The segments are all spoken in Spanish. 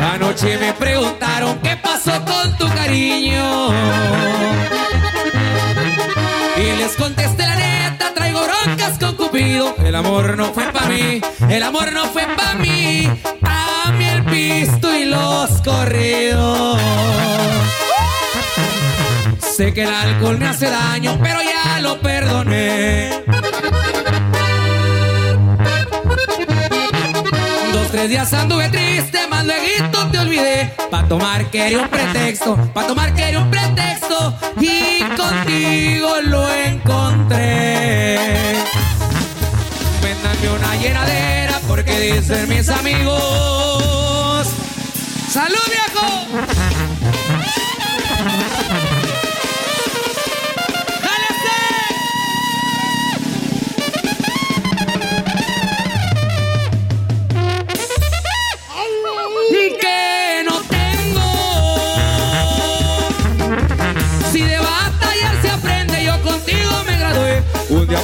Anoche me preguntaron qué pasó con tu cariño. Y les contesté la neta, traigo broncas con Cupido. El amor no fue para mí, el amor no fue para mí. A mí el pisto y los corridos. Sé que el alcohol me hace daño, pero ya lo perdoné. Tres días anduve triste, más luego te olvidé. Pa' tomar quería un pretexto, pa' tomar quería un pretexto. Y contigo lo encontré. Véndame una llenadera porque dicen mis amigos. ¡Salud, viejo!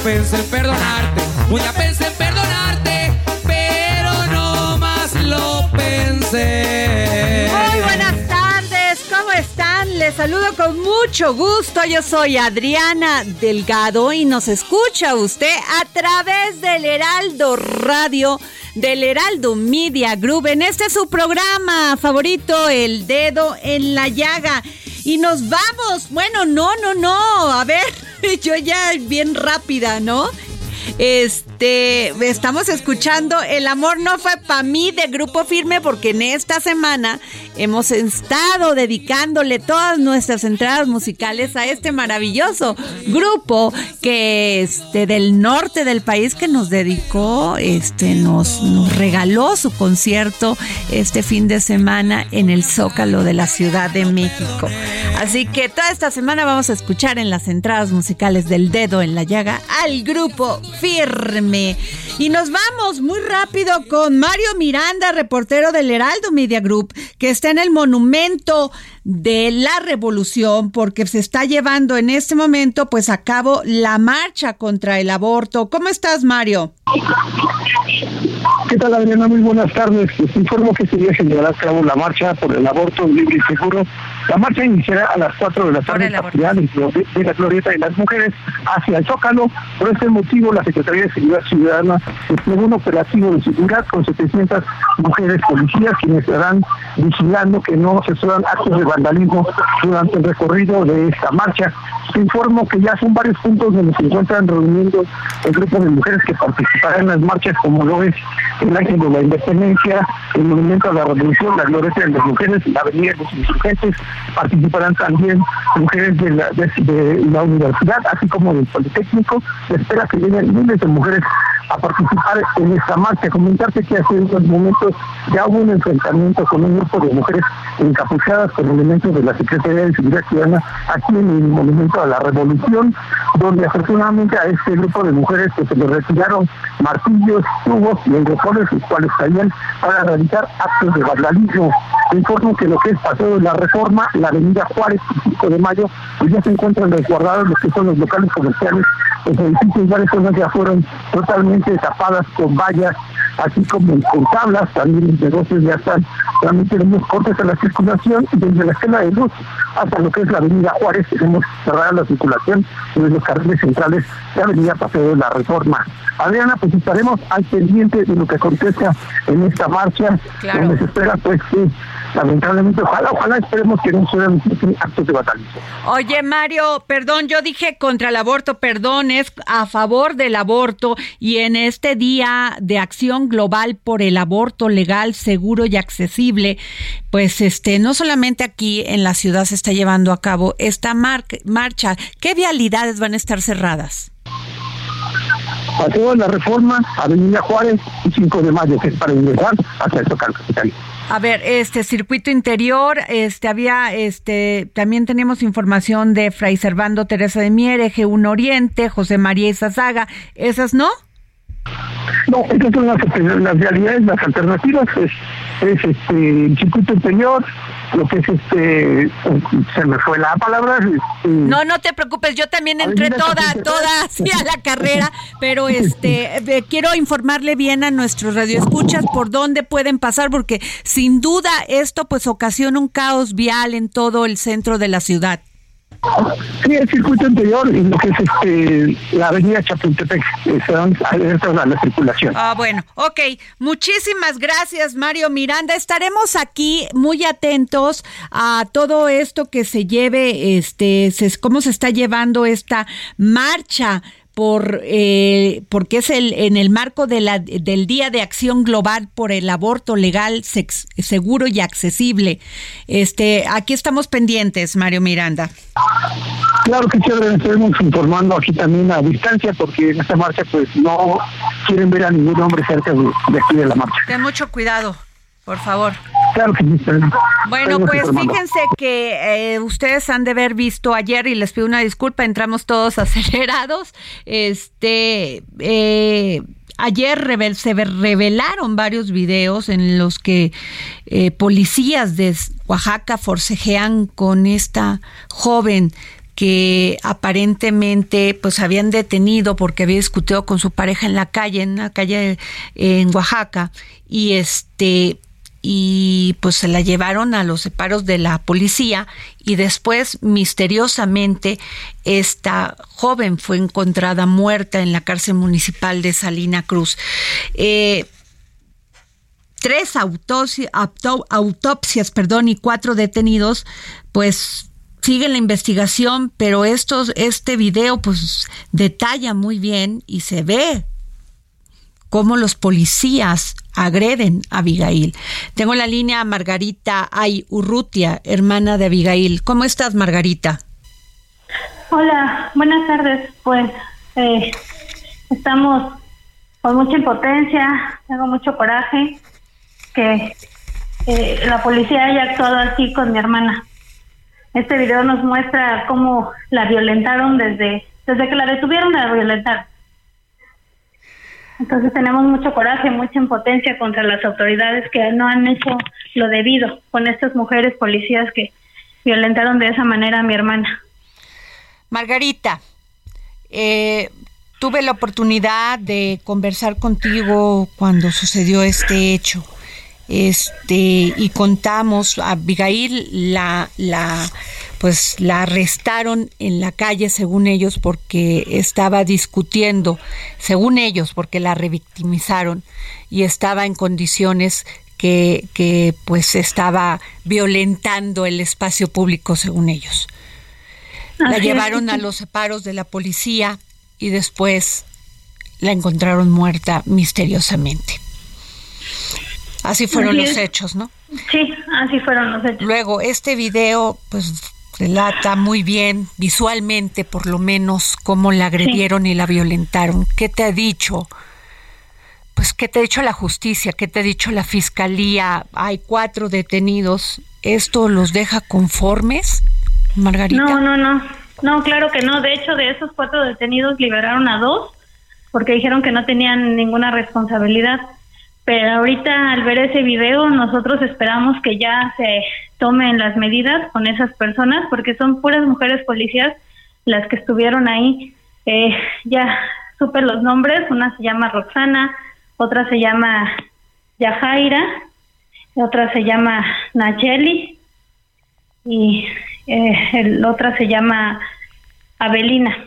Pensé en perdonarte, un día pensé en perdonarte, pero no más lo pensé. Muy buenas tardes, ¿cómo están? Les saludo con mucho gusto. Yo soy Adriana Delgado y nos escucha usted a través del Heraldo Radio, del Heraldo Media Group. En este su programa favorito, El Dedo en la Llaga. Y nos vamos. Bueno, no, no, no. A ver, yo ya bien rápida, ¿no? Este, estamos escuchando El amor no fue para mí de Grupo Firme porque en esta semana hemos estado dedicándole todas nuestras entradas musicales a este maravilloso grupo que este del norte del país que nos dedicó, este nos regaló su concierto este fin de semana en el Zócalo de la Ciudad de México. Así que toda esta semana vamos a escuchar en las entradas musicales del dedo en la llaga al grupo firme. Y nos vamos muy rápido con Mario Miranda, reportero del Heraldo Media Group, que está en el monumento de la revolución porque se está llevando en este momento pues a cabo la marcha contra el aborto. ¿Cómo estás, Mario? ¿Qué tal, Adriana? Muy buenas tardes. Les informo que este día se llevará a cabo la marcha por el aborto libre y seguro. La marcha iniciará a las 4 de la tarde en la de la Glorieta de las Mujeres hacia el Zócalo. Por este motivo, la Secretaría de Seguridad Ciudadana desplegó un operativo de seguridad con 700 mujeres policías quienes estarán vigilando que no se suedan actos de vandalismo durante el recorrido de esta marcha. Te informo que ya son varios puntos donde se encuentran reuniendo el grupo de mujeres que participarán en las marchas, como lo es el Ángel de la Independencia, el Movimiento a la Revolución, la Glorieta de las Mujeres, la Avenida de los Insurgentes. Participarán también mujeres de la, de, la universidad, así como del Politécnico. Se espera que lleguen miles de mujeres a participar en esta marcha. Comentarte que hace unos momentos ya hubo un enfrentamiento con un grupo de mujeres encapuchadas con elementos de la Secretaría de Seguridad Ciudadana aquí en el Monumento a la revolución, donde afortunadamente a este grupo de mujeres que se le retiraron martillos, tubos y engrosones, los cuales caían para realizar actos de vandalismo. Informo que lo que es Paseo de la Reforma, la avenida Juárez, 5 de mayo, pues ya se encuentran resguardados los que son los locales comerciales, los edificios, varias zonas ya fueron totalmente tapadas con vallas, así como con tablas, también los negocios ya están, también tenemos cortes a la circulación desde la escena de luz hasta lo que es la avenida Juárez, tenemos cerrada la circulación desde los carriles centrales de avenida Paseo de la Reforma. Adriana, pues estaremos al pendiente de lo que acontezca en esta marcha, donde se espera pues que lamentablemente, ojalá, ojalá esperemos que no sean actos de batalla. Oye, Mario, perdón, yo dije contra el aborto, perdón, es a favor del aborto y en este día de acción global por el aborto legal, seguro y accesible, pues este, no solamente aquí en la ciudad se está llevando a cabo esta marcha, ¿qué vialidades van a estar cerradas? Paseo de la Reforma, Avenida Juárez y 5 de Mayo, que es para ingresar hacia el Capital. A ver, este circuito interior, este había, este, también tenemos información de Fray Servando Teresa de Mier, Eje 1 Oriente, José María Izazaga, ¿esas no? No, estas son las, las realidades, las alternativas, es, es este, el circuito interior, lo que es este, se me fue la palabra. No, no te preocupes, yo también entré toda, toda así a la carrera, pero este, eh, quiero informarle bien a nuestros radioescuchas por dónde pueden pasar, porque sin duda esto pues ocasiona un caos vial en todo el centro de la ciudad. Sí, el circuito anterior y lo que es este, la avenida Chapultepec, se dan a la circulación. Ah, bueno, ok. Muchísimas gracias, Mario Miranda. Estaremos aquí muy atentos a todo esto que se lleve, este, cómo se está llevando esta marcha por eh, porque es el en el marco de la, del Día de Acción Global por el aborto legal, seguro y accesible. Este, aquí estamos pendientes, Mario Miranda. Claro que sí, estaremos informando aquí también a distancia porque en esta marcha pues no quieren ver a ningún hombre cerca de, aquí de la marcha. Ten mucho cuidado, por favor. Claro que sí. Bueno, pues fíjense que eh, ustedes han de haber visto ayer y les pido una disculpa, entramos todos acelerados. Este, eh, ayer se revelaron varios videos en los que eh, policías de Oaxaca forcejean con esta joven que aparentemente pues habían detenido porque había discutido con su pareja en la calle, en la calle en Oaxaca y este y pues se la llevaron a los separos de la policía y después misteriosamente esta joven fue encontrada muerta en la cárcel municipal de Salina Cruz. Eh, tres autopsias, perdón, y cuatro detenidos, pues siguen la investigación, pero estos, este video pues detalla muy bien y se ve cómo los policías agreden a Abigail. Tengo la línea Margarita Ay Urrutia, hermana de Abigail. ¿Cómo estás, Margarita? Hola, buenas tardes. Pues eh, estamos con mucha impotencia, tengo mucho coraje que eh, la policía haya actuado así con mi hermana. Este video nos muestra cómo la violentaron desde, desde que la detuvieron, la violentaron. Entonces tenemos mucho coraje, mucha impotencia contra las autoridades que no han hecho lo debido con estas mujeres policías que violentaron de esa manera a mi hermana. Margarita, eh, tuve la oportunidad de conversar contigo cuando sucedió este hecho. Este, y contamos, a Abigail la, la pues la arrestaron en la calle, según ellos, porque estaba discutiendo, según ellos, porque la revictimizaron y estaba en condiciones que, que pues estaba violentando el espacio público, según ellos. La llevaron a los separos de la policía y después la encontraron muerta misteriosamente. Así fueron los hechos, ¿no? Sí, así fueron los hechos. Luego, este video, pues relata muy bien, visualmente por lo menos, cómo la agredieron y la violentaron. ¿Qué te ha dicho? Pues, ¿qué te ha dicho la justicia? ¿Qué te ha dicho la fiscalía? Hay cuatro detenidos. ¿Esto los deja conformes, Margarita? No, no, no. No, claro que no. De hecho, de esos cuatro detenidos liberaron a dos porque dijeron que no tenían ninguna responsabilidad. Pero ahorita al ver ese video nosotros esperamos que ya se tomen las medidas con esas personas porque son puras mujeres policías las que estuvieron ahí. Eh, ya supe los nombres, una se llama Roxana, otra se llama Yajaira, otra se llama Nacheli y eh, el otra se llama Abelina.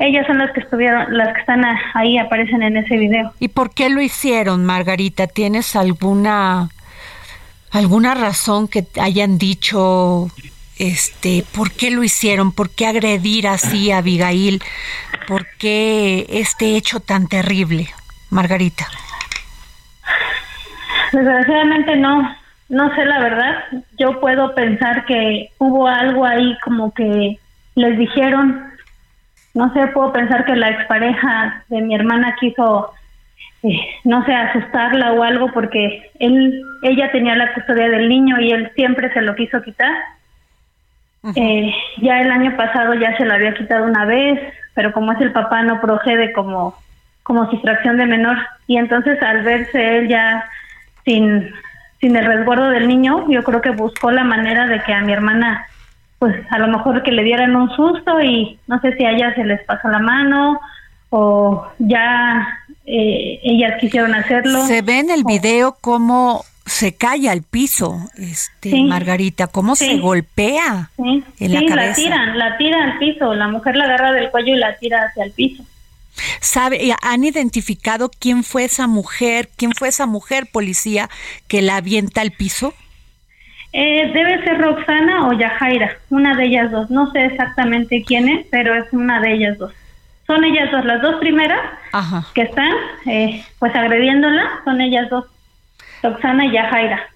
Ellas son las que estuvieron, las que están ahí, aparecen en ese video. ¿Y por qué lo hicieron, Margarita? ¿Tienes alguna alguna razón que hayan dicho este, ¿por qué lo hicieron? ¿Por qué agredir así a Abigail? ¿Por qué este hecho tan terrible, Margarita? Desgraciadamente no, no sé la verdad. Yo puedo pensar que hubo algo ahí como que les dijeron no sé, puedo pensar que la expareja de mi hermana quiso, eh, no sé, asustarla o algo porque él, ella tenía la custodia del niño y él siempre se lo quiso quitar. Eh, ya el año pasado ya se lo había quitado una vez, pero como es el papá no procede como, como sustracción de menor y entonces al verse él ya sin, sin el resguardo del niño, yo creo que buscó la manera de que a mi hermana pues a lo mejor que le dieran un susto y no sé si a ella se les pasó la mano o ya eh, ellas quisieron hacerlo. Se ve en el video cómo se cae al piso, este Margarita, cómo se golpea sí. en la cabeza. la tiran, la tira al piso, la mujer la agarra del cuello y la tira hacia el piso. ¿Sabe, han identificado quién fue esa mujer, quién fue esa mujer policía que la avienta al piso? Eh, debe ser Roxana o Yajaira, una de ellas dos. No sé exactamente quién es, pero es una de ellas dos. Son ellas dos, las dos primeras que están eh, pues agrediéndola, son ellas dos, Roxana y Yajaira.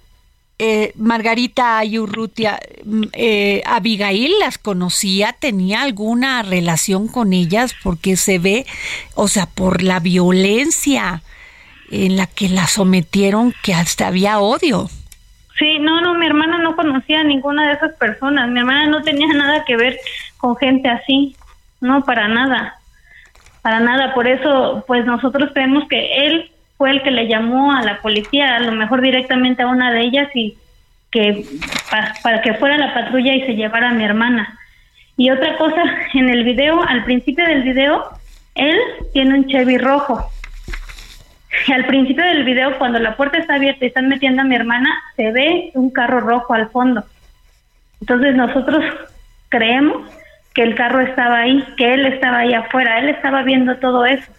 Eh, Margarita Ayurrutia, mm, eh, Abigail las conocía, tenía alguna relación con ellas porque se ve, o sea, por la violencia en la que la sometieron que hasta había odio. Sí, no, no, mi hermana no conocía a ninguna de esas personas. Mi hermana no tenía nada que ver con gente así. No, para nada. Para nada. Por eso, pues nosotros creemos que él fue el que le llamó a la policía, a lo mejor directamente a una de ellas y que para, que fuera la patrulla y se llevara a mi hermana. Y otra cosa, en el video, al principio del video, él tiene un Chevy rojo al principio del video, cuando la puerta está abierta y están metiendo a mi hermana, se ve un carro rojo al fondo. Entonces nosotros creemos que el carro estaba ahí, que él estaba ahí afuera, él estaba viendo todo eso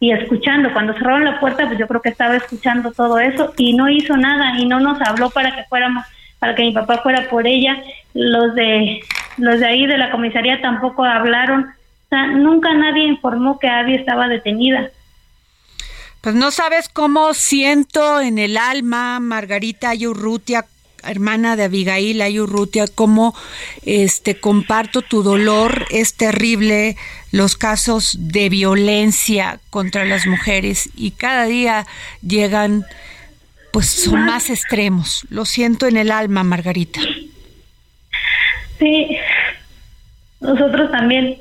y escuchando. Cuando cerraron la puerta, pues yo creo que estaba escuchando todo eso y no hizo nada y no nos habló para que fuéramos, para que mi papá fuera por ella. Los de los de ahí de la comisaría tampoco hablaron. O sea, nunca nadie informó que Abby estaba detenida. Pues no sabes cómo siento en el alma, Margarita Ayurrutia, hermana de Abigail Ayurrutia, cómo este comparto tu dolor, es terrible los casos de violencia contra las mujeres y cada día llegan pues son más extremos. Lo siento en el alma, Margarita. Sí. Nosotros también.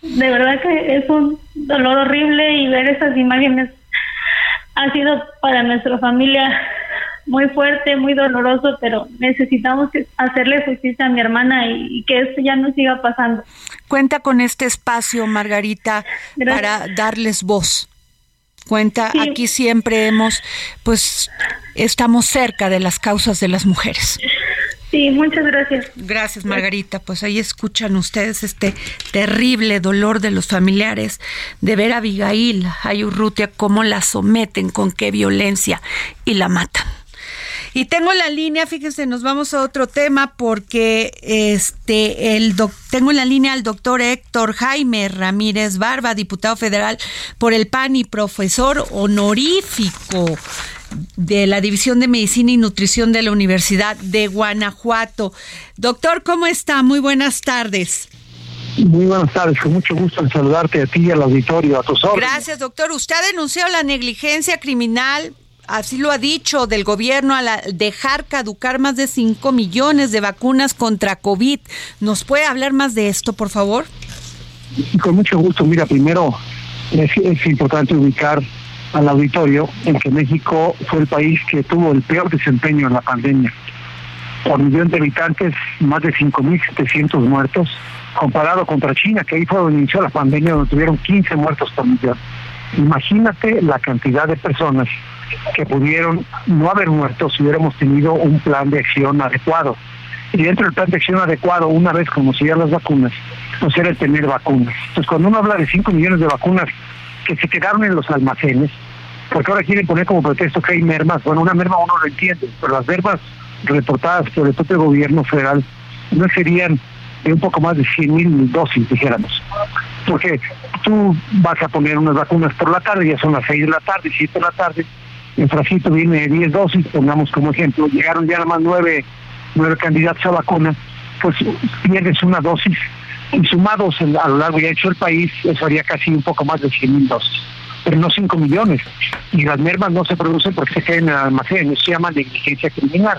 De verdad que es un dolor horrible y ver esas imágenes ha sido para nuestra familia muy fuerte, muy doloroso, pero necesitamos hacerle justicia a mi hermana y, que esto ya no siga pasando. Cuenta con este espacio, Margarita, para darles voz. Cuenta, aquí siempre hemos, pues, estamos cerca de las causas de las mujeres. Sí, muchas gracias. Gracias, Margarita. Pues ahí escuchan ustedes este terrible dolor de los familiares de ver a Abigail, a Urrutia, cómo la someten, con qué violencia y la matan. Y tengo la línea, fíjense, nos vamos a otro tema porque este el tengo en la línea al doctor Héctor Jaime Ramírez Barba, diputado federal por el PAN y profesor honorífico de la División de Medicina y Nutrición de la Universidad de Guanajuato. Doctor, ¿cómo está? Muy buenas tardes. Muy buenas tardes, con mucho gusto en saludarte a ti y al auditorio, a tus órdenes. Gracias, doctor. Usted ha denunciado la negligencia criminal así lo ha dicho del gobierno, al dejar caducar más de 5 millones de vacunas contra COVID. ¿Nos puede hablar más de esto, por favor? con mucho gusto. Mira, primero es, importante ubicar al auditorio en que México fue el país que tuvo el peor desempeño en la pandemia. Por millón de habitantes, más de 5.700 muertos, comparado contra China, que ahí fue donde inició la pandemia, donde tuvieron 15 muertos por millón. Imagínate la cantidad de personas que pudieron no haber muerto si hubiéramos tenido un plan de acción adecuado. Y dentro del plan de acción adecuado, una vez conocían las vacunas, pues era el tener vacunas. Entonces, cuando uno habla de 5 millones de vacunas que se quedaron en los almacenes, porque ahora quieren poner como pretexto que hay mermas, bueno, una merma uno lo entiende, pero las mermas reportadas por el propio gobierno federal no serían de un poco más de 100 mil dosis, dijéramos. Porque tú vas a poner unas vacunas por la tarde, ya son las 6 de la tarde, 7 de la tarde, el frasquito viene de 10 dosis, pongamos como ejemplo, llegaron ya nada más 9, nueve candidatos a vacuna, pues pierdes una dosis y sumados a lo largo y hecho el país, eso haría casi un poco más de 100 mil dosis, pero no 5 millones. Y las mermas no se producen porque se quedan en el almacén, eso se llama negligencia criminal,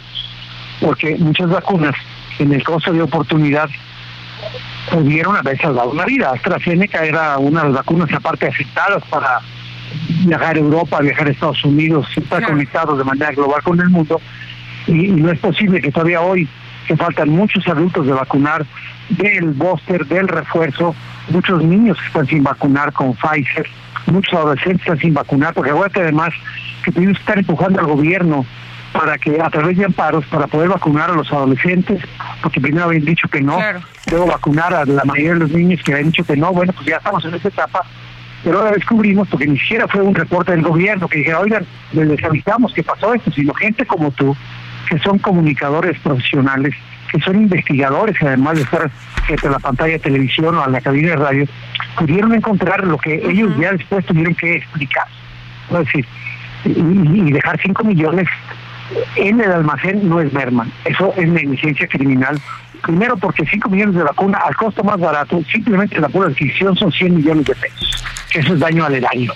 porque muchas vacunas en el costo de oportunidad pudieron haber salvado una vida. AstraZeneca era una de las vacunas aparte afectadas para viajar a Europa, viajar a Estados Unidos, estar conectados de manera global con el mundo. Y, y, no es posible que todavía hoy, que faltan muchos adultos de vacunar, del booster, del refuerzo, muchos niños están sin vacunar con Pfizer, muchos adolescentes están sin vacunar, porque acuérdate además que tenemos que estar empujando al gobierno para que a través de amparos, para poder vacunar a los adolescentes, porque primero habían dicho que no, luego vacunar a la mayoría de los niños que habían dicho que no, bueno, pues ya estamos en esa etapa, pero ahora descubrimos, porque ni siquiera fue un reporte del gobierno que dijera, oigan, les avisamos que pasó esto, sino gente como tú, que son comunicadores profesionales, que son investigadores, además de estar frente a la pantalla de televisión o a la cabina de radio, pudieron encontrar lo que ellos ya después tuvieron que explicar. Es decir, y, dejar 5 millones en el almacén no es merman, eso es negligencia criminal. Primero porque 5 millones de vacuna al costo más barato, simplemente la pura adquisición son 100 millones de pesos, que eso es daño al erario.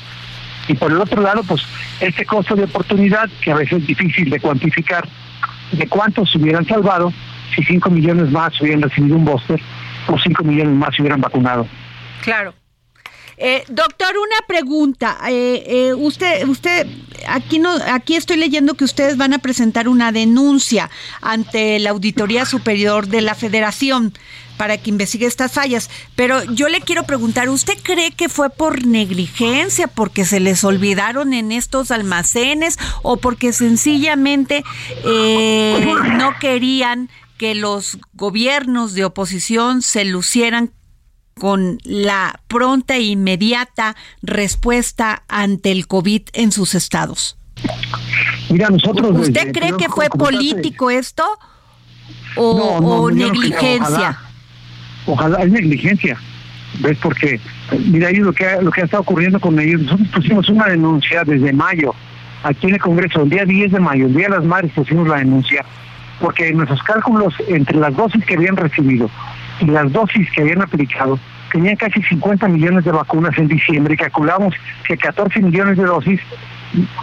Y por el otro lado, pues este costo de oportunidad, que a veces es difícil de cuantificar, de cuántos se hubieran salvado, si 5 millones más hubieran recibido un booster o 5 millones más se hubieran vacunado. Claro. Eh, doctor, una pregunta. Eh, eh, usted, usted, aquí no, aquí estoy leyendo que ustedes van a presentar una denuncia ante la Auditoría Superior de la Federación para que investigue estas fallas. Pero yo le quiero preguntar, ¿usted cree que fue por negligencia, porque se les olvidaron en estos almacenes o porque sencillamente no querían que los gobiernos de oposición se lucieran con la pronta e inmediata respuesta ante el COVID en sus estados? Mira, nosotros... ¿Usted cree que fue político esto o, negligencia? ojalá, es negligencia. ¿Ves? Porque, mira, ahí lo que, ha, lo que ha estado ocurriendo con ellos, nosotros pusimos una denuncia desde mayo, aquí en el Congreso, el día 10 de mayo, el día de las madres pusimos la denuncia, porque nuestros cálculos entre las dosis que habían recibido y las dosis que habían aplicado, tenían casi 50 millones de vacunas en diciembre y calculamos que 14 millones de dosis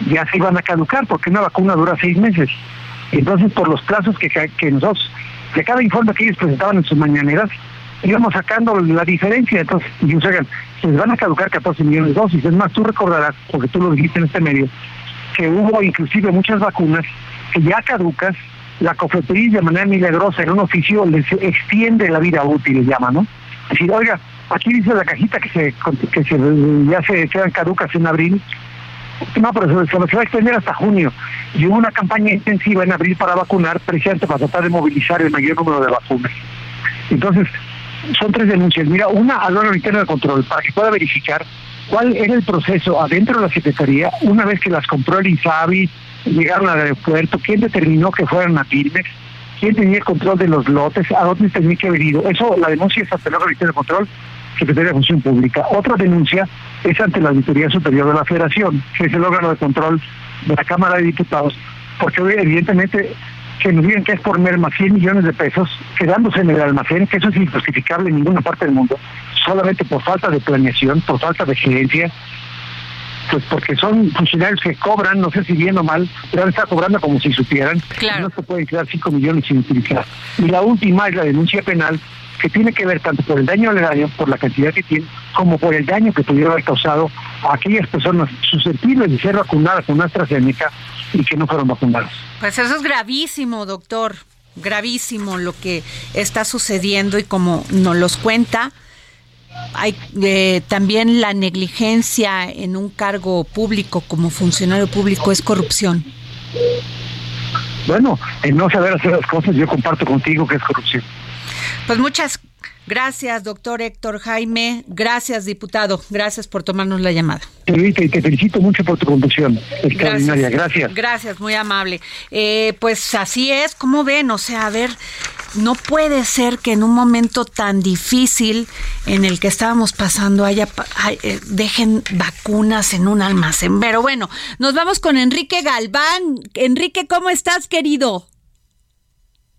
ya se iban a caducar porque una vacuna dura seis meses. Entonces, por los plazos que, que nosotros, de cada informe que ellos presentaban en sus mañaneras, íbamos sacando la diferencia. Entonces, y se les van a caducar 14 millones de dosis. Es más, tú recordarás, porque tú lo dijiste en este medio, que hubo inclusive muchas vacunas que ya caducas la COFEPRIS de manera milagrosa en un oficio les extiende la vida útil, le llama, ¿no? Es decir, oiga, aquí dice la cajita que se que se ya se quedan caducas en abril. No, pero se, se, va a extender hasta junio. Y hubo una campaña intensiva en abril para vacunar, precisamente para tratar de movilizar el mayor número de vacunas. Entonces, son tres denuncias. Mira, una al órgano interno de control, para que pueda verificar cuál era el proceso adentro de la Secretaría, una vez que las compró el INSABI, llegaron al aeropuerto, quién determinó que fueran a Pilmex, quién tenía el control de los lotes, a dónde tenía que haber ido. Eso, la denuncia es ante la Auditoría de Control, Secretaría de Función Pública. Otra denuncia es ante la Auditoría Superior de la Federación, que es el órgano de control de la Cámara de Diputados, porque evidentemente que nos digan que es por merma 100 millones de pesos, quedándose en el almacén, que eso es injustificable en ninguna parte del mundo, solamente por falta de planeación, por falta de gerencia, pues porque son funcionarios que cobran, no sé si bien o mal, pero ahora está cobrando como si supieran. Claro. No se pueden quedar 5 millones sin utilizar. Y la última es la denuncia penal que tiene que ver tanto por el daño al daño, por la cantidad que tiene, como por el daño que pudiera haber causado a aquellas personas susceptibles de ser vacunadas con AstraZeneca y que no fueron vacunadas. Pues eso es gravísimo, doctor, gravísimo lo que está sucediendo y como nos los cuenta, hay eh, también la negligencia en un cargo público como funcionario público es corrupción. Bueno, en no saber hacer las cosas, yo comparto contigo que es corrupción. Pues muchas gracias, doctor Héctor Jaime. Gracias, diputado. Gracias por tomarnos la llamada. y te felicito mucho por tu conducción. Extraordinaria. Gracias. Gracias, muy amable. Eh, pues así es, como ven? O sea, a ver, no puede ser que en un momento tan difícil en el que estábamos pasando haya eh, dejen vacunas en un almacén. Pero bueno, nos vamos con Enrique Galván. Enrique, ¿cómo estás, querido?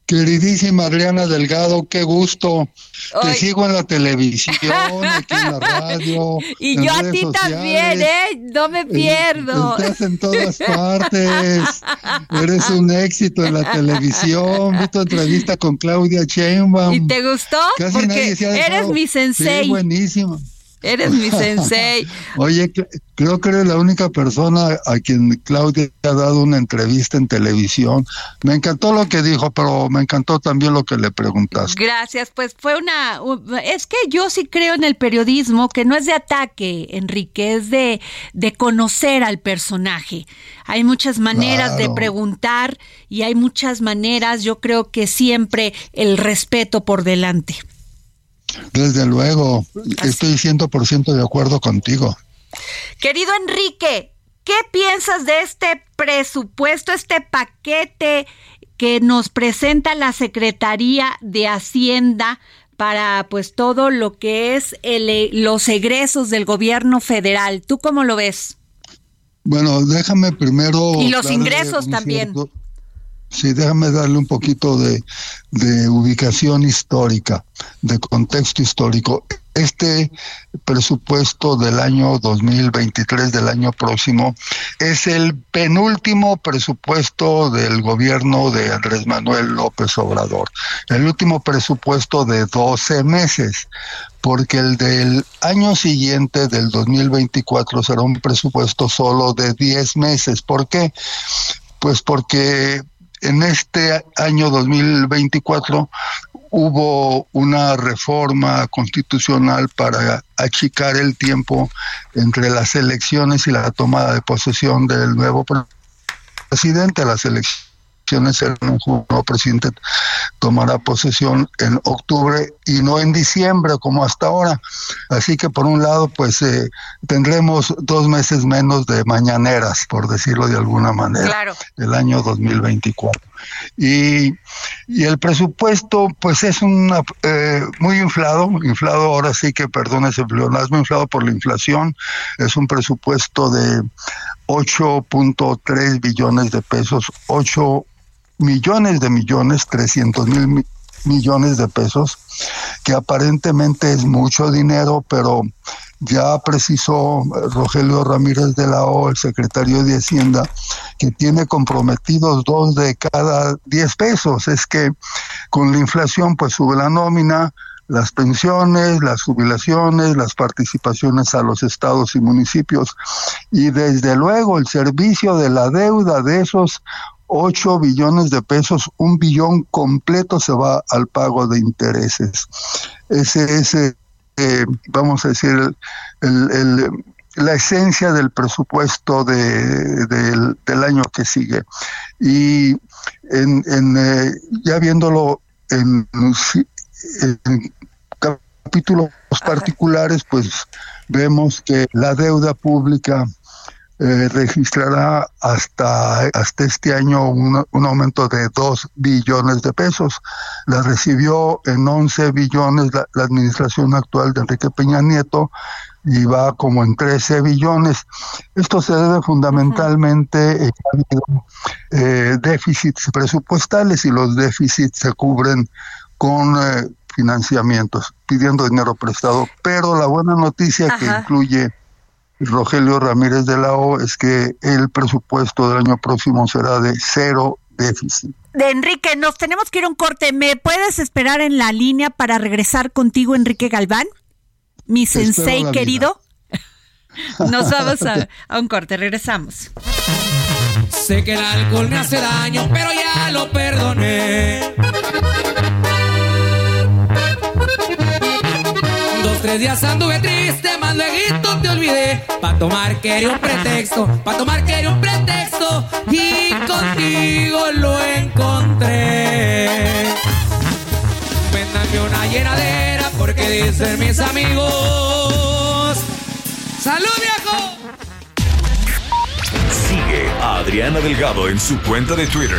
Queridísima Adriana Delgado, qué gusto. Te sigo en la televisión, aquí en la radio. Y yo a ti también, ¿eh? No me pierdo. Estás en todas partes. Eres un éxito en la televisión. Vi tu entrevista con Claudia Sheinbaum. ¿Y te gustó? Porque eres mi sensei. Sí, buenísimo. Eres mi sensei. Oye, creo que eres la única persona a quien Claudia ha dado una entrevista en televisión. Me encantó lo que dijo, pero me encantó también lo que le preguntaste. Gracias, pues fue una... Es que yo sí creo en el periodismo, que no es de ataque, Enrique, es de, de conocer al personaje. Hay muchas maneras de preguntar y hay muchas maneras, yo creo que siempre el respeto por delante. Desde luego, estoy 100% de acuerdo contigo. Querido Enrique, ¿qué piensas de este presupuesto, este paquete que nos presenta la Secretaría de Hacienda para pues todo lo que es el, los egresos del gobierno federal? ¿Tú cómo lo ves? Bueno, déjame primero... Y los ingresos también. Sí, déjame darle un poquito de, ubicación histórica, de contexto histórico. Este presupuesto del año 2023, del año próximo, es el penúltimo presupuesto del gobierno de Andrés Manuel López Obrador. El último presupuesto de 12 meses, porque el del año siguiente, del 2024, será un presupuesto solo de 10 meses. ¿Por qué? Pues porque en este año 2024 hubo una reforma constitucional para achicar el tiempo entre las elecciones y la tomada de posesión del nuevo presidente. Las elecciones elecciones el nuevo presidente tomará posesión en octubre y no en diciembre como hasta ahora. Así que por un lado, pues eh, tendremos dos meses menos de mañaneras, por decirlo de alguna manera, el año 2024. Y, y el presupuesto, pues es un eh, muy inflado, inflado ahora sí que, perdón ese pleonasmo, inflado por la inflación, es un presupuesto de 8.3 billones de pesos, 8 millones de millones, 300 mil millones de pesos, que aparentemente es mucho dinero, pero ya precisó Rogelio Ramírez de la O, el secretario de Hacienda, que tiene comprometidos dos de cada diez pesos. Es que con la inflación pues sube la nómina, las pensiones, las jubilaciones, las participaciones a los estados y municipios y desde luego el servicio de la deuda de esos 8 billones de pesos, un billón completo se va al pago de intereses. Ese es, eh, vamos a decir, el, la esencia del presupuesto de, del, año que sigue. Y en, en eh, ya viéndolo en, en capítulos particulares, pues vemos que la deuda pública eh, registrará hasta, hasta este año un, aumento de 2 billones de pesos. La recibió en 11 billones la, administración actual de Enrique Peña Nieto y va como en 13 billones. Esto se debe fundamentalmente a eh, déficits presupuestales y los déficits se cubren con eh, financiamientos, pidiendo dinero prestado. Pero la buena noticia que incluye Rogelio Ramírez de la O es que el presupuesto del año próximo será de cero déficit. De Enrique, nos tenemos que ir a un corte. ¿Me puedes esperar en la línea para regresar contigo, Enrique Galván? Mi sensei querido. Nos vamos a, a, un corte, regresamos. Sé que el alcohol me hace daño, pero ya lo perdoné. Tres días anduve triste, más luego te olvidé. Pa' tomar quería un pretexto, pa' tomar quería un pretexto. Y contigo lo encontré. Véndame una llenadera porque dicen mis amigos. ¡Salud, viejo! Sigue a Adriana Delgado en su cuenta de Twitter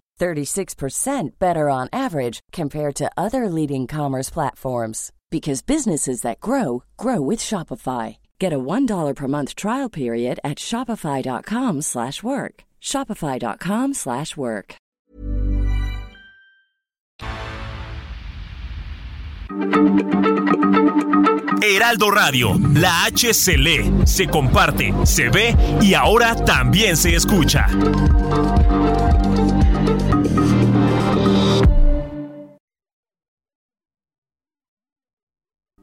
36% better on average compared to other leading commerce platforms because businesses that grow grow with Shopify. Get a $1 per month trial period at shopify.com/work. shopify.com/work. Heraldo Radio, la H se lee, se comparte, se ve y ahora también se escucha.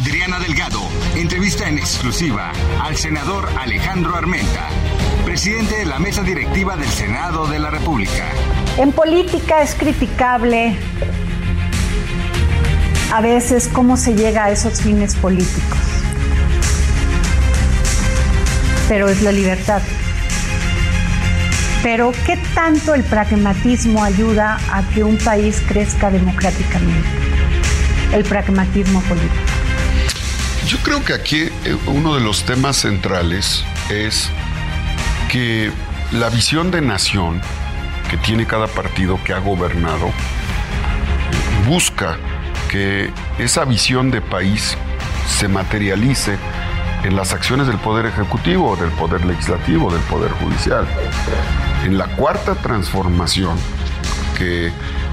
Adriana Delgado entrevista en exclusiva al senador Alejandro Armenta, presidente de la mesa directiva del Senado de la República. En política es criticable a veces cómo se llega a esos fines políticos, pero es la libertad. Pero ¿qué tanto el pragmatismo ayuda a que un país crezca democráticamente? El pragmatismo político. Yo creo que aquí eh, uno de los temas centrales es que la visión de nación que tiene cada partido que ha gobernado busca que esa visión de país se materialice en las acciones del Poder Ejecutivo, del Poder Legislativo, del Poder Judicial. En la cuarta transformación, que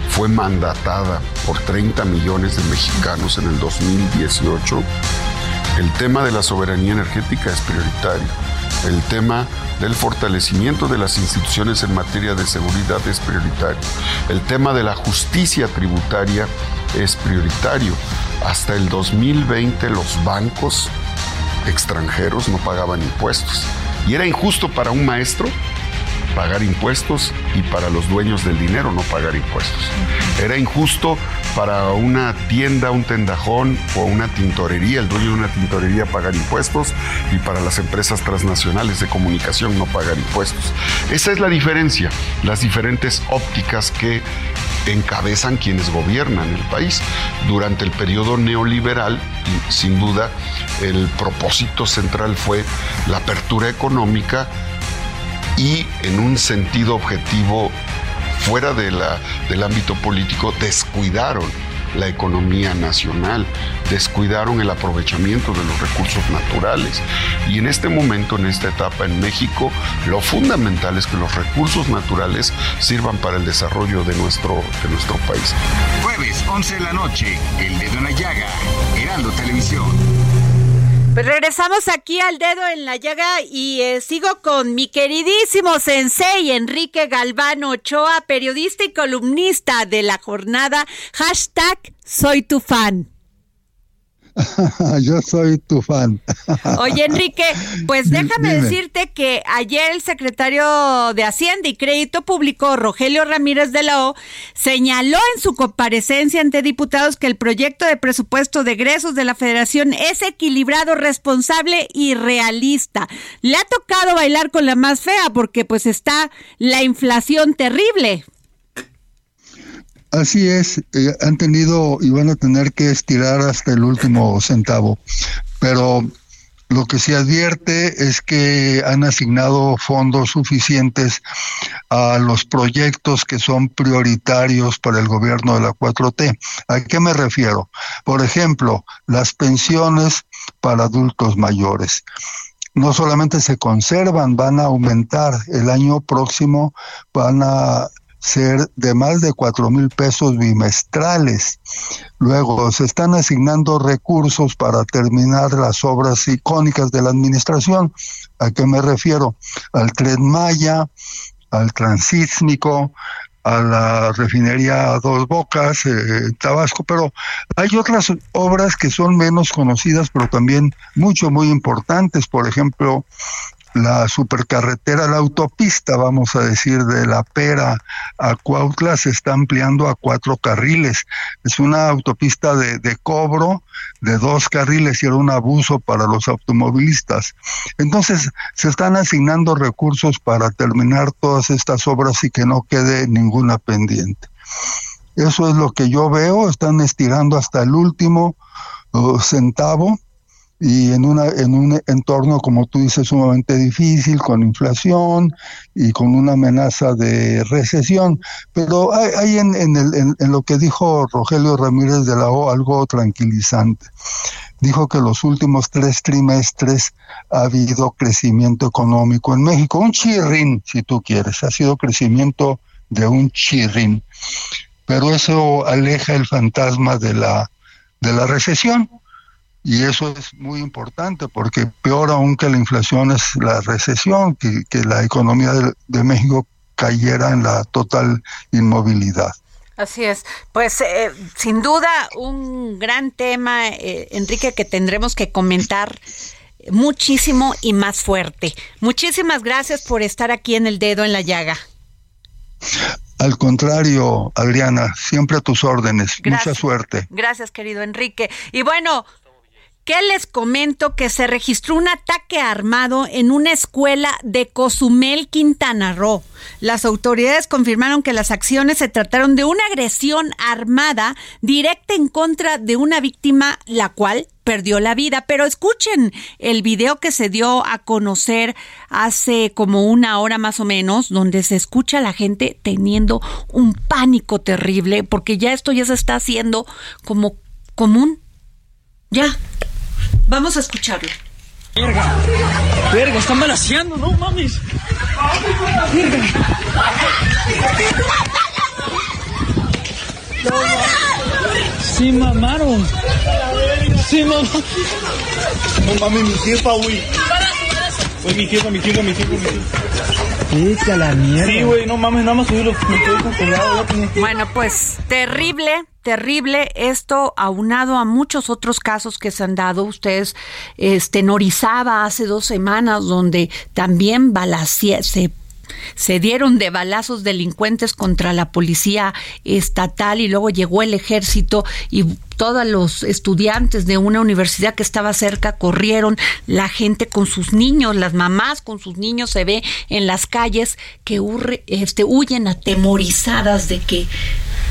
fue mandatada por 30 millones de mexicanos en el 2018, el tema de la soberanía energética es prioritario. El tema del fortalecimiento de las instituciones en materia de seguridad es prioritario. El tema de la justicia tributaria es prioritario. Hasta el 2020 los bancos extranjeros no pagaban impuestos. Y era injusto para un maestro pagar impuestos y para los dueños del dinero no pagar impuestos. Era injusto para una tienda, un tendajón o una tintorería, el dueño de una tintorería pagar impuestos y para las empresas transnacionales de comunicación no pagar impuestos. Esa es la diferencia, las diferentes ópticas que encabezan quienes gobiernan el país. Durante el periodo neoliberal, sin duda, el propósito central fue la apertura económica y en un sentido objetivo fuera de la, del ámbito político descuidaron la economía nacional, descuidaron el aprovechamiento de los recursos naturales. Y en este momento, en esta etapa en México, lo fundamental es que los recursos naturales sirvan para el desarrollo de nuestro, de nuestro país. Jueves, 11 de la noche, El Dedo en la Llaga, Heraldo Televisión. Pues regresamos aquí al dedo en la llaga y eh, sigo con mi queridísimo sensei Enrique Galvano Ochoa, periodista y columnista de la jornada. Hashtag soy tu fan. Yo soy tu fan. Oye, Enrique, pues déjame decirte que ayer el secretario de Hacienda y Crédito Público, Rogelio Ramírez de la O, señaló en su comparecencia ante diputados que el proyecto de presupuesto de egresos de la Federación es equilibrado, responsable y realista. Le ha tocado bailar con la más fea porque pues está la inflación terrible. Así es, eh, han tenido y van a tener que estirar hasta el último centavo, pero lo que se advierte es que han asignado fondos suficientes a los proyectos que son prioritarios para el gobierno de la 4T. ¿A qué me refiero? Por ejemplo, las pensiones para adultos mayores no solamente se conservan, van a aumentar. El año próximo van a ser de más de cuatro mil pesos bimestrales. Luego se están asignando recursos para terminar las obras icónicas de la administración. ¿A qué me refiero? Al tren Maya, al transísmico, a la refinería Dos Bocas, eh, Tabasco, pero hay otras obras que son menos conocidas, pero también mucho, muy importantes. Por ejemplo, la supercarretera, la autopista, vamos a decir, de La Pera a Cuautla se está ampliando a cuatro carriles. Es una autopista de, cobro de dos carriles y era un abuso para los automovilistas. Entonces, se están asignando recursos para terminar todas estas obras y que no quede ninguna pendiente. Eso es lo que yo veo, están estirando hasta el último uh, centavo y en, una, en un entorno, como tú dices, sumamente difícil, con inflación y con una amenaza de recesión. Pero hay, en, en, el, en, lo que dijo Rogelio Ramírez de la O algo tranquilizante. Dijo que los últimos tres trimestres ha habido crecimiento económico en México, un chirrín, si tú quieres, ha sido crecimiento de un chirrín. Pero eso aleja el fantasma de la, de la recesión y eso es muy importante porque peor aún que la inflación es la recesión, que, la economía de, México cayera en la total inmovilidad. Así es. Pues eh, sin duda un gran tema, eh, Enrique, que tendremos que comentar muchísimo y más fuerte. Muchísimas gracias por estar aquí en el dedo en la llaga. Al contrario, Adriana, siempre a tus órdenes. Mucha suerte. Gracias, querido Enrique. Y bueno, ¿Qué les comento? Que se registró un ataque armado en una escuela de Cozumel, Quintana Roo. Las autoridades confirmaron que las acciones se trataron de una agresión armada directa en contra de una víctima, la cual perdió la vida. Pero escuchen el video que se dio a conocer hace como una hora más o menos, donde se escucha a la gente teniendo un pánico terrible, porque ya esto ya se está haciendo como común. Ya, Vamos a escucharlo. Verga, verga, están balaseando, no mames. Verga. Sí, mamaron. Sí, mamaron. No mames, mi jefa, güey. Fue mi jefa, mi jefa, mi jefa, mi jefa. a la mierda. Sí, güey, no mames, nada más subirlo. Me quedé congelado. Bueno, pues, terrible terrible esto aunado a muchos otros casos que se han dado. Ustedes, este, hace dos semanas, donde también se se dieron de balazos delincuentes contra la policía estatal y luego llegó el ejército y todos los estudiantes de una universidad que estaba cerca corrieron, la gente con sus niños, las mamás con sus niños se ve en las calles que este, huyen atemorizadas de que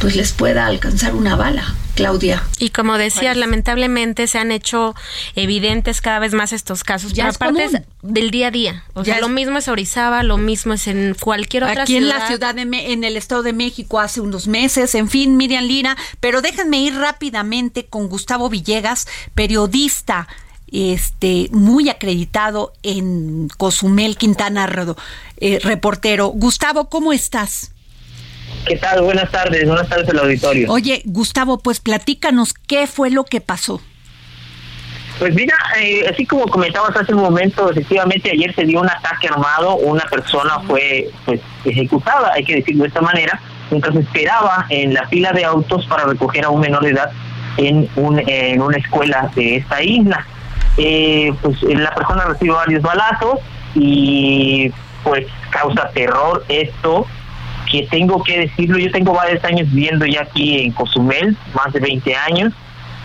pues les pueda alcanzar una bala. Claudia. Y como decías, lamentablemente se han hecho evidentes cada vez más estos casos, Ya pero aparte es del día a día. O Ya sea, es- lo mismo es Orizaba, lo mismo es en cualquier otra Aquí ciudad. en la ciudad de Me- en el Estado de México hace unos meses, en fin, Miriam Lira, pero déjenme ir rápidamente con Gustavo Villegas, periodista este muy acreditado en Cozumel, Quintana Roo, eh, reportero. Gustavo, ¿cómo estás? ¿Qué tal? Buenas tardes, buenas tardes al auditorio. Oye, Gustavo, pues platícanos qué fue lo que pasó. Pues mira, eh, así como comentabas hace un momento, efectivamente ayer se dio un ataque armado, una persona fue pues ejecutada, hay que decirlo de esta manera, mientras esperaba en la fila de autos para recoger a un menor de edad en, un, en una escuela de esta isla. Eh, pues eh, la persona recibió varios balazos y pues causa terror esto que tengo que decirlo, yo tengo varios años viviendo ya aquí en Cozumel, más de 20 años,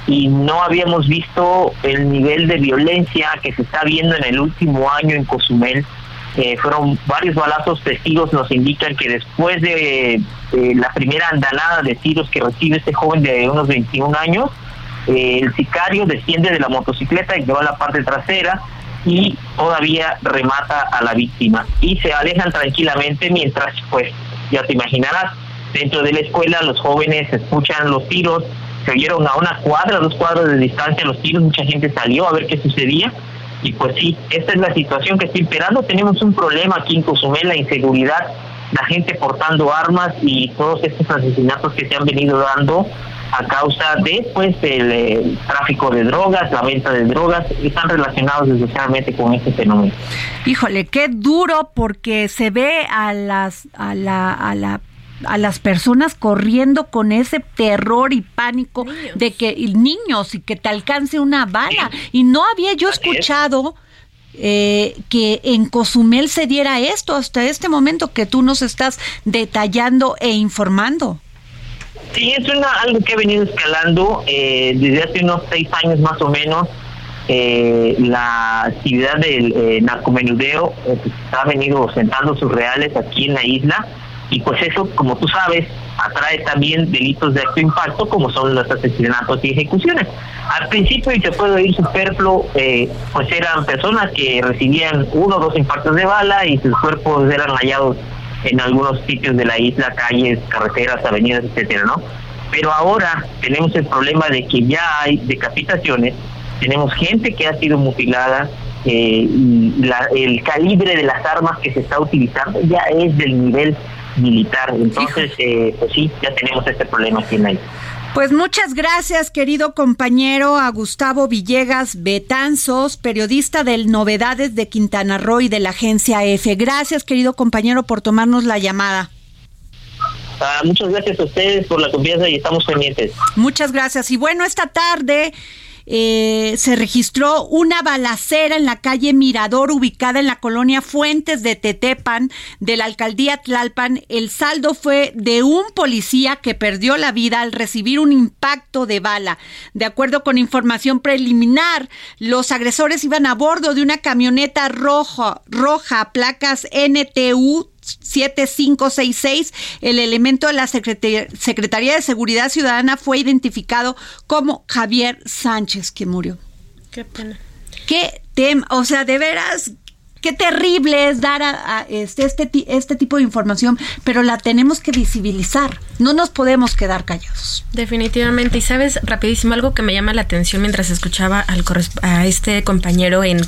y no habíamos visto el nivel de violencia que se está viendo en el último año en Cozumel. Eh, fueron varios balazos, testigos nos indican que después de, la primera andanada de tiros que recibe este joven de unos 21 años, eh, el sicario desciende de la motocicleta y lleva la parte trasera y todavía remata a la víctima y se alejan tranquilamente mientras pues ya te imaginarás dentro de la escuela los jóvenes escuchan los tiros se oyeron a una cuadra dos cuadras de distancia los tiros mucha gente salió a ver qué sucedía. Y pues sí esta es la situación que está imperando. Tenemos un problema aquí en Cozumel la inseguridad la gente portando armas y todos estos asesinatos que se han venido dando a causa de pues el, eh, tráfico de drogas, la venta de drogas, están relacionados desgraciadamente con este fenómeno. Híjole, qué duro porque se ve a las a la a la a las personas corriendo con ese terror y pánico de que y niños y que te alcance una bala y no había yo escuchado eh, que en Cozumel se diera esto hasta este momento que tú nos estás detallando e informando. Sí, es una, algo que ha venido escalando eh, desde hace unos seis años más o menos. eh, la actividad del eh, narcomenudeo eh, pues, ha venido sentando sus reales aquí en la isla y pues eso, como tú sabes, atrae también delitos de alto impacto como son los asesinatos y ejecuciones. Al principio, y te puedo ir superfluo, eh, pues eran personas que recibían uno o dos impactos de bala y sus cuerpos eran hallados en algunos sitios de la isla, calles, carreteras, avenidas, etcétera, ¿no? Pero ahora tenemos el problema de que ya hay decapitaciones, tenemos gente que ha sido mutilada, eh, la- el calibre de las armas que se está utilizando ya es del nivel militar. Entonces, eh, pues sí, ya tenemos este problema aquí en la isla. Pues muchas gracias, querido compañero, a Gustavo Villegas Betanzos, periodista del Novedades de Quintana Roo y de la agencia F. Gracias, querido compañero, por tomarnos la llamada. Ah, muchas gracias a ustedes por la confianza y estamos pendientes. Muchas gracias. Y bueno, esta tarde eh, se registró una balacera en la calle Mirador, ubicada en la colonia Fuentes de Tetepan, de la alcaldía Tlalpan. El saldo fue de un policía que perdió la vida al recibir un impacto de bala. De acuerdo con información preliminar, los agresores iban a bordo de una camioneta roja, roja, placas NTU 7566, el elemento de la Secretaría, Secretaría de Seguridad Ciudadana fue identificado como Javier Sánchez, que murió. Qué pena. Qué tema, o sea, de veras, qué terrible es dar este, este, este tipo de información, pero la tenemos que visibilizar. No nos podemos quedar callados. Definitivamente. Y sabes, rapidísimo, algo que me llama la atención mientras escuchaba al a este compañero en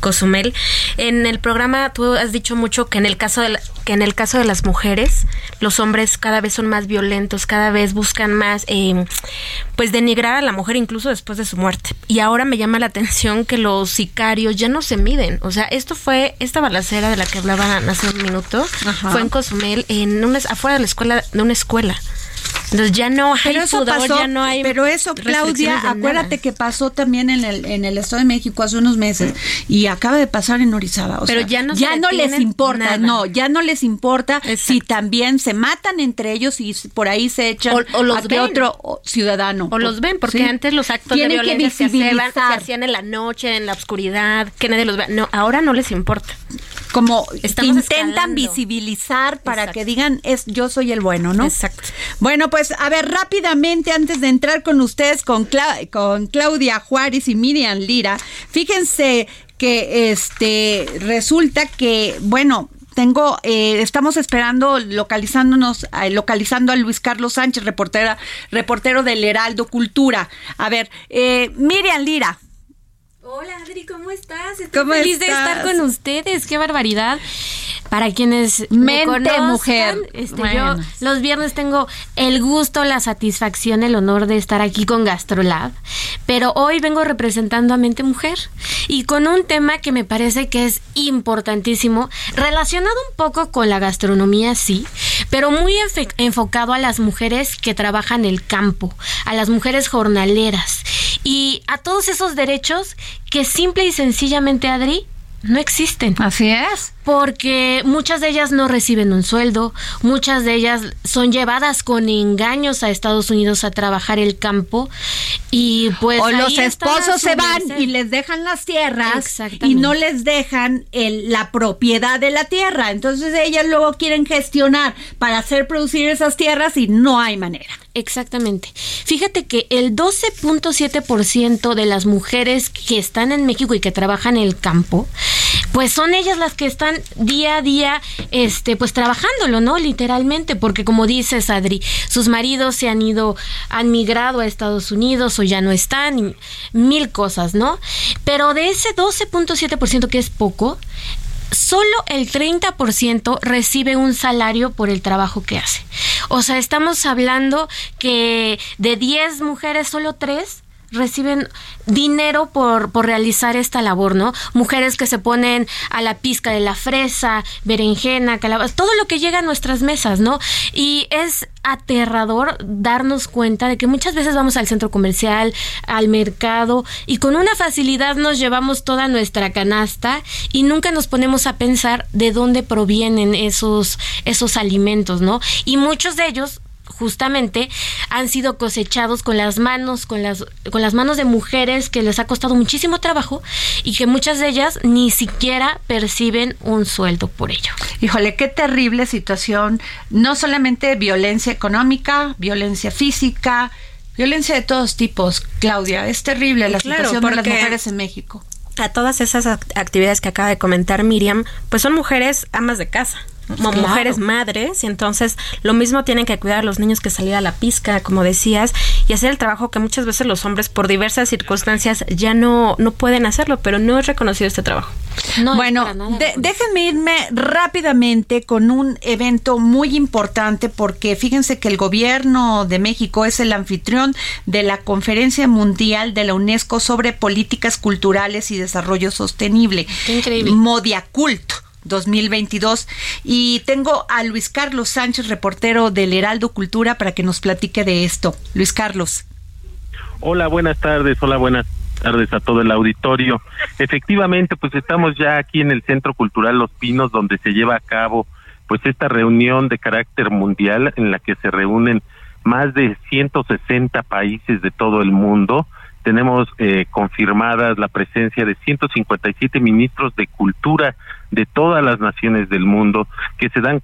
Cozumel. En el programa tú has dicho mucho que en el caso de que en el caso de las mujeres, los hombres cada vez son más violentos, cada vez buscan más, eh, pues denigrar a la mujer incluso después de su muerte. Y ahora me llama la atención que los sicarios ya no se miden. O sea, esto fue esta balacera de la que hablaban hace un minuto, Ajá. fue en Cozumel, en una, afuera de la escuela, de una escuela. Entonces ya no hay Pero eso pudor, pasó, ya no hay pero eso, Claudia, acuérdate nada. que pasó también en el, en el Estado de México hace unos meses y acaba de pasar en Orizaba. o Pero sea, ya no ya no les importa, nada. no, ya no les importa si también se matan entre ellos y por ahí se echan O- o los a que ven. otro ciudadano. O los ven, porque Sí. antes los actos Tienen de que violencia se hacían, se hacían en la noche, en la oscuridad, que nadie los vea. No, ahora no les importa. Como intentan visibilizar para que digan es yo soy el bueno, ¿no? Exacto. Bueno, pues a ver, rápidamente antes de entrar con ustedes con, con Claudia Juárez y Miriam Lira, fíjense que este resulta que, bueno, tengo, eh, estamos esperando, localizándonos, eh, localizando a Luis Carlos Sánchez, reportera, reportero del Heraldo Cultura. A ver, eh, Miriam Lira. Hola Adri, ¿cómo estás? Estoy feliz de estar con ustedes, qué barbaridad. Para quienes Mente me mujer. Este, yo los viernes tengo el gusto, la satisfacción, el honor de estar aquí con Gastrolab, pero hoy vengo representando a Mente Mujer y con un tema que me parece que es importantísimo, relacionado un poco con la gastronomía, sí, pero muy enfocado a las mujeres que trabajan el campo, a las mujeres jornaleras y a todos esos derechos que simple y sencillamente, Adri, no existen. Así es. Porque muchas de ellas no reciben un sueldo, muchas de ellas son llevadas con engaños a Estados Unidos a trabajar el campo y pues... O los esposos se van y les dejan las tierras y no les dejan el, la propiedad de la tierra. Entonces ellas luego quieren gestionar para hacer producir esas tierras y no hay manera. Exactamente. Fíjate que el 12.7% de las mujeres que están en México y que trabajan en el campo, pues son ellas las que están día a día, este, pues trabajándolo, ¿no? Literalmente, porque como dices, Adri, sus maridos se han ido, han migrado a Estados Unidos o ya no están, mil cosas, ¿no? Pero de ese 12.7% que es poco, solo el 30% recibe un salario por el trabajo que hace. O sea, estamos hablando que de 10 mujeres, solo 3 reciben dinero por, por realizar esta labor, ¿no? Mujeres que se ponen a la pizca de la fresa, berenjena, calabaza, todo lo que llega a nuestras mesas, ¿no? Y es aterrador darnos cuenta de que muchas veces vamos al centro comercial, al mercado y con una facilidad nos llevamos toda nuestra canasta y nunca nos ponemos a pensar de dónde provienen esos esos alimentos, ¿no? Y muchos de ellos justamente han sido cosechados con las manos, con las, con las manos de mujeres que les ha costado muchísimo trabajo y que muchas de ellas ni siquiera perciben un sueldo por ello. Híjole, qué terrible situación, no solamente violencia económica, violencia física, violencia de todos tipos, Claudia, es terrible la situación de las mujeres en México. A todas esas actividades que acaba de comentar Miriam, pues son mujeres amas de casa mujeres madres y entonces lo mismo tienen que cuidar a los niños que salir a la pizca, como decías, y hacer el trabajo que muchas veces los hombres por diversas circunstancias ya no, no pueden hacerlo, pero no es reconocido este trabajo. bueno, déjenme irme rápidamente con un evento muy importante porque fíjense que el gobierno de México es el anfitrión de la Conferencia Mundial de la UNESCO sobre Políticas Culturales y Desarrollo Sostenible. Qué increíble. Modiaculto. 2022. Y tengo a Luis Carlos Sánchez, reportero del Heraldo Cultura, para que nos platique de esto. Luis Carlos. Hola, buenas tardes. Hola, buenas tardes a todo el auditorio. Efectivamente, pues estamos ya aquí en el Centro Cultural Los Pinos, donde se lleva a cabo pues esta reunión de carácter mundial en la que se reúnen más de 160 países de todo el mundo tenemos eh, confirmadas la presencia de 157 ministros de cultura de todas las naciones del mundo que se dan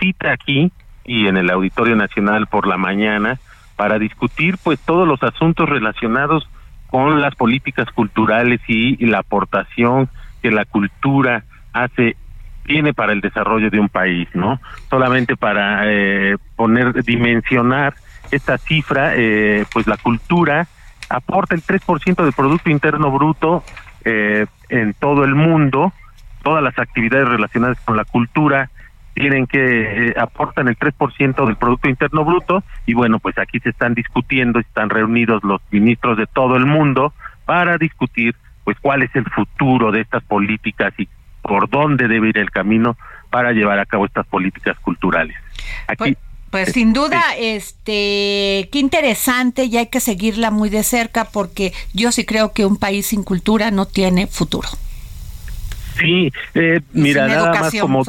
cita aquí y en el Auditorio Nacional por la mañana para discutir pues todos los asuntos relacionados con las políticas culturales y, la aportación que la cultura hace tiene para el desarrollo de un país, ¿no? Solamente para eh, poner dimensionar esta cifra, eh, pues la cultura aporta el 3% del Producto Interno Bruto eh, en todo el mundo. Todas las actividades relacionadas con la cultura tienen que eh, aportan el 3% del Producto Interno Bruto y bueno, pues aquí se están discutiendo, están reunidos los ministros de todo el mundo para discutir pues cuál es el futuro de estas políticas y por dónde debe ir el camino para llevar a cabo estas políticas culturales. Aquí pues, pues sin duda, este, qué interesante y hay que seguirla muy de cerca porque yo sí creo que un país sin cultura no tiene futuro. Sí, eh, mira, nada más como,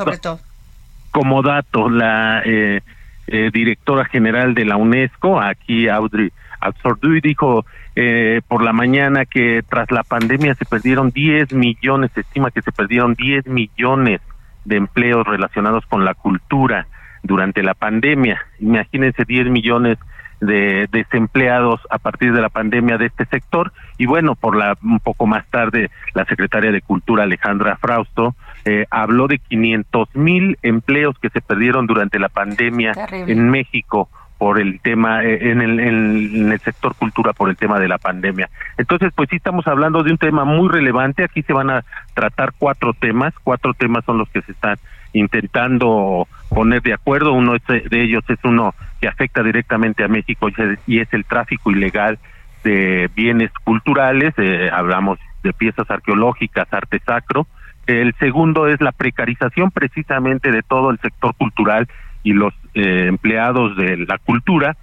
como dato, la eh, eh, directora general de la UNESCO, aquí Audrey Absorduy, dijo eh, por la mañana que tras la pandemia se perdieron 10 millones, se estima que se perdieron 10 millones de empleos relacionados con la cultura durante la pandemia. Imagínense 10 millones de desempleados a partir de la pandemia de este sector y bueno por la un poco más tarde la secretaria de cultura Alejandra Frausto eh, habló de 500 mil empleos que se perdieron durante la pandemia en México por el tema eh, en el, en el sector cultura por el tema de la pandemia. Entonces, pues sí estamos hablando de un tema muy relevante. Aquí se van a tratar cuatro temas. Cuatro temas son los que se están intentando poner de acuerdo. Uno de ellos es uno que afecta directamente a México y es el tráfico ilegal de bienes culturales. Eh, hablamos de piezas arqueológicas, arte sacro. El segundo es la precarización precisamente de todo el sector cultural y los eh, empleados de la cultura.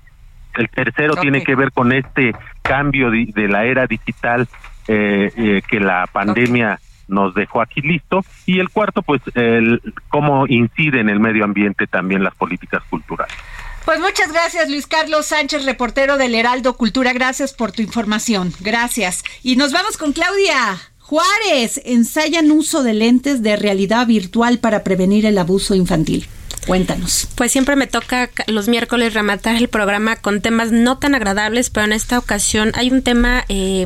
El tercero tiene que ver con este cambio de, la era digital eh, eh, que la pandemia nos dejó aquí listo. Y el cuarto, pues, el, cómo incide en el medio ambiente también las políticas culturales. Pues muchas gracias, Luis Carlos Sánchez, reportero del Heraldo Cultura. Gracias por tu información. Gracias. Y nos vamos con Claudia. Juárez ensayan uso de lentes de realidad virtual para prevenir el abuso infantil. Cuéntanos. Pues siempre me toca los miércoles rematar el programa con temas no tan agradables, pero en esta ocasión hay un tema eh,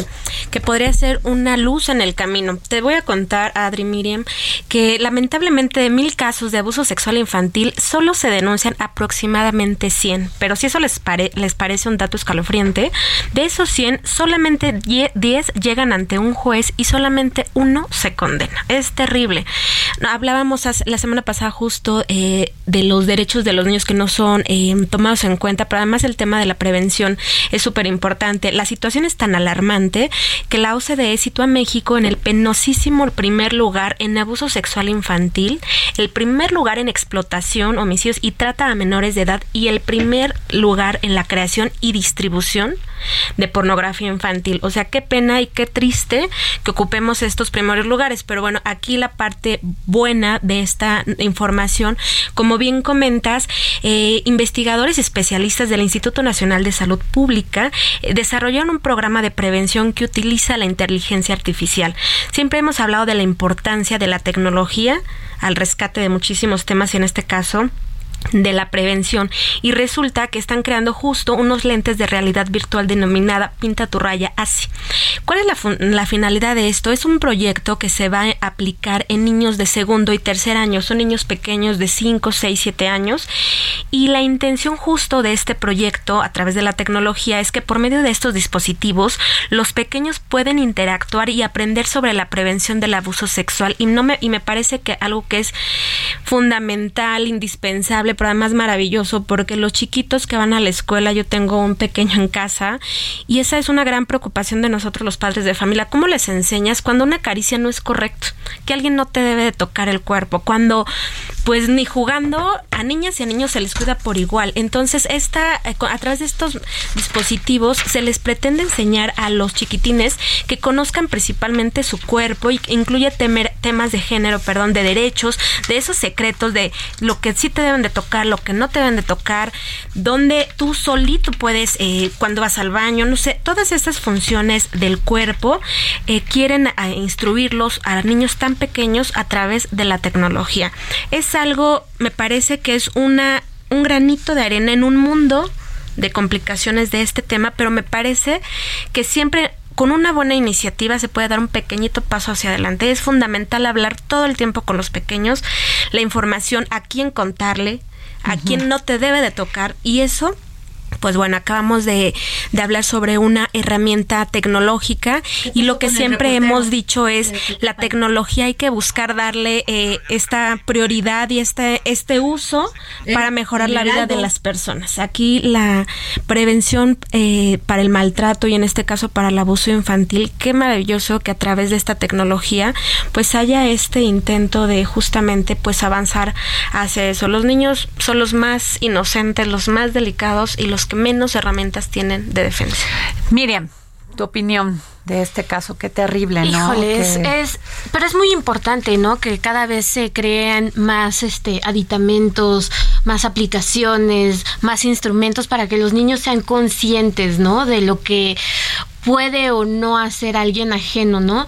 que podría ser una luz en el camino. Te voy a contar, Adri Miriam, que lamentablemente de mil casos de abuso sexual infantil solo se denuncian aproximadamente 100. Pero si eso les, les parece un dato escalofriante, de esos 100, solamente 10 llegan ante un juez y solamente uno se condena. Es terrible. Hablábamos la semana pasada justo eh, de los derechos de los niños que no son eh, tomados en cuenta, pero además el tema de la prevención es súper importante. La situación es tan alarmante que la OCDE sitúa a México en el penosísimo primer lugar en abuso sexual infantil, el primer lugar en explotación, homicidios y trata a menores de edad y el primer lugar en la creación y distribución de pornografía infantil. O sea, qué pena y qué triste que ocupemos estos primeros lugares. Pero bueno, aquí la parte buena de esta información, como bien comentas, eh, investigadores especialistas del Instituto Nacional de Salud Pública eh, desarrollaron un programa de prevención que utiliza la inteligencia artificial. Siempre hemos hablado de la importancia de la tecnología al rescate de muchísimos temas, y en este caso de la prevención y resulta que están creando justo unos lentes de realidad virtual denominada Pinta tu raya así. ¿Cuál es la, la, finalidad de esto? Es un proyecto que se va a aplicar en niños de segundo y tercer año, son niños pequeños de 5, 6, 7 años y la intención justo de este proyecto a través de la tecnología es que por medio de estos dispositivos los pequeños pueden interactuar y aprender sobre la prevención del abuso sexual y no me y me parece que algo que es fundamental, indispensable pero además maravilloso porque los chiquitos que van a la escuela, yo tengo un pequeño en casa y esa es una gran preocupación de nosotros los padres de familia. ¿Cómo les enseñas cuando una caricia no es correcto? Que alguien no te debe de tocar el cuerpo, cuando pues ni jugando a niñas y a niños se les cuida por igual. Entonces, esta, eh, a través de estos dispositivos se les pretende enseñar a los chiquitines que conozcan principalmente su cuerpo y incluye temas de género, perdón, de derechos, de esos secretos, de lo que sí te deben de tocar, lo que no te deben de tocar, donde tú solito puedes, eh, cuando vas al baño, no sé, todas estas funciones del cuerpo eh, quieren instruirlos a niños tan pequeños a través de la tecnología. Es algo, me parece que es una, un granito de arena en un mundo de complicaciones de este tema, pero me parece que siempre con una buena iniciativa se puede dar un pequeñito paso hacia adelante. Es fundamental hablar todo el tiempo con los pequeños, la información, a quién contarle, a quién no te debe de tocar y eso pues bueno, acabamos de, hablar sobre una herramienta tecnológica y lo que siempre hemos dicho es la tecnología hay que buscar darle eh, esta prioridad y este, este uso para mejorar la vida de las personas. Aquí la prevención eh, para el maltrato y en este caso para el abuso infantil, qué maravilloso que a través de esta tecnología pues haya este intento de justamente pues avanzar hacia eso. Los niños son los más inocentes, los más delicados y los que menos herramientas tienen de defensa. Miriam, tu opinión de este caso, qué terrible, ¿no? es, pero es muy importante, ¿no? Que cada vez se crean más este aditamentos, más aplicaciones, más instrumentos para que los niños sean conscientes, ¿no? De lo que puede o no hacer alguien ajeno, ¿no?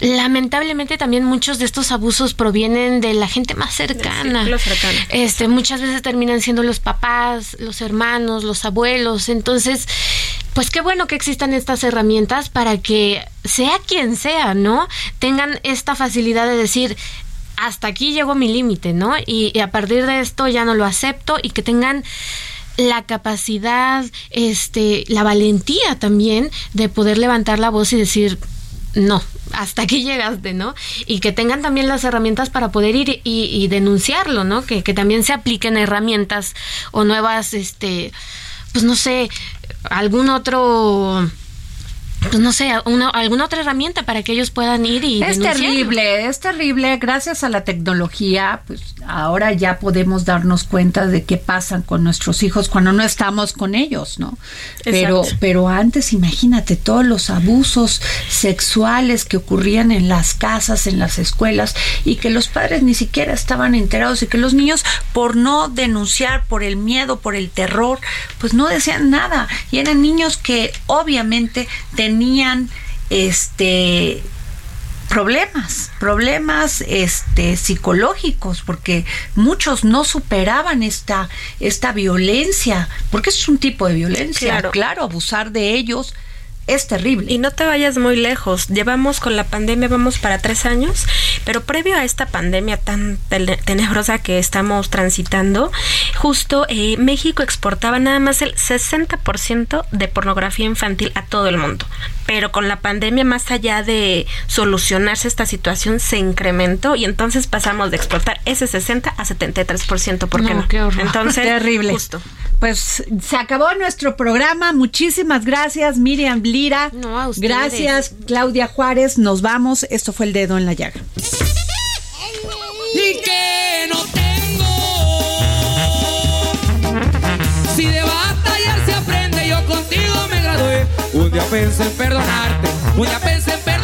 Lamentablemente también muchos de estos abusos provienen de la gente más cercana. Este, muchas veces terminan siendo los papás, los hermanos, los abuelos. Entonces, pues qué bueno que existan estas herramientas para que sea quien sea, ¿no? Tengan esta facilidad de decir, hasta aquí llegó mi límite, ¿no? Y, a partir de esto ya no lo acepto y que tengan la capacidad, este, la valentía también de poder levantar la voz y decir, no, hasta aquí llegaste, ¿no? Y que tengan también las herramientas para poder ir y, denunciarlo, ¿no? Que, que, también se apliquen herramientas o nuevas, este, pues no sé, algún otro pues no sé, una, alguna otra herramienta para que ellos puedan ir y Es terrible, es terrible. Gracias a la tecnología, pues ahora ya podemos darnos cuenta de qué pasan con nuestros hijos cuando no estamos con ellos, ¿no? Pero, pero antes, imagínate todos los abusos sexuales que ocurrían en las casas, en las escuelas, y que los padres ni siquiera estaban enterados y que los niños, por no denunciar, por el miedo, por el terror, pues no decían nada. Y eran niños que obviamente tenían tenían este problemas, problemas este psicológicos, porque muchos no superaban esta esta violencia, porque es un tipo de violencia, claro abusar de ellos es terrible. Y no te vayas muy lejos. Llevamos con la pandemia, vamos para tres años, pero previo a esta pandemia tan tenebrosa que estamos transitando, justo eh, México exportaba nada más el 60% de pornografía infantil a todo el mundo. Pero con la pandemia, más allá de solucionarse esta situación, se incrementó y entonces pasamos de exportar ese 60 a 73%. ¿Por qué no? Qué horror. Entonces, terrible. Justo. Pues se acabó nuestro programa. Muchísimas gracias, Miriam Lira. Gracias, Claudia Juárez. Nos vamos. Esto fue el dedo en la llaga. Y que no tengo. Si de batallar se aprende, yo contigo me gradué. Un día pensé en perdonarte. Un día pensé en perdonarte.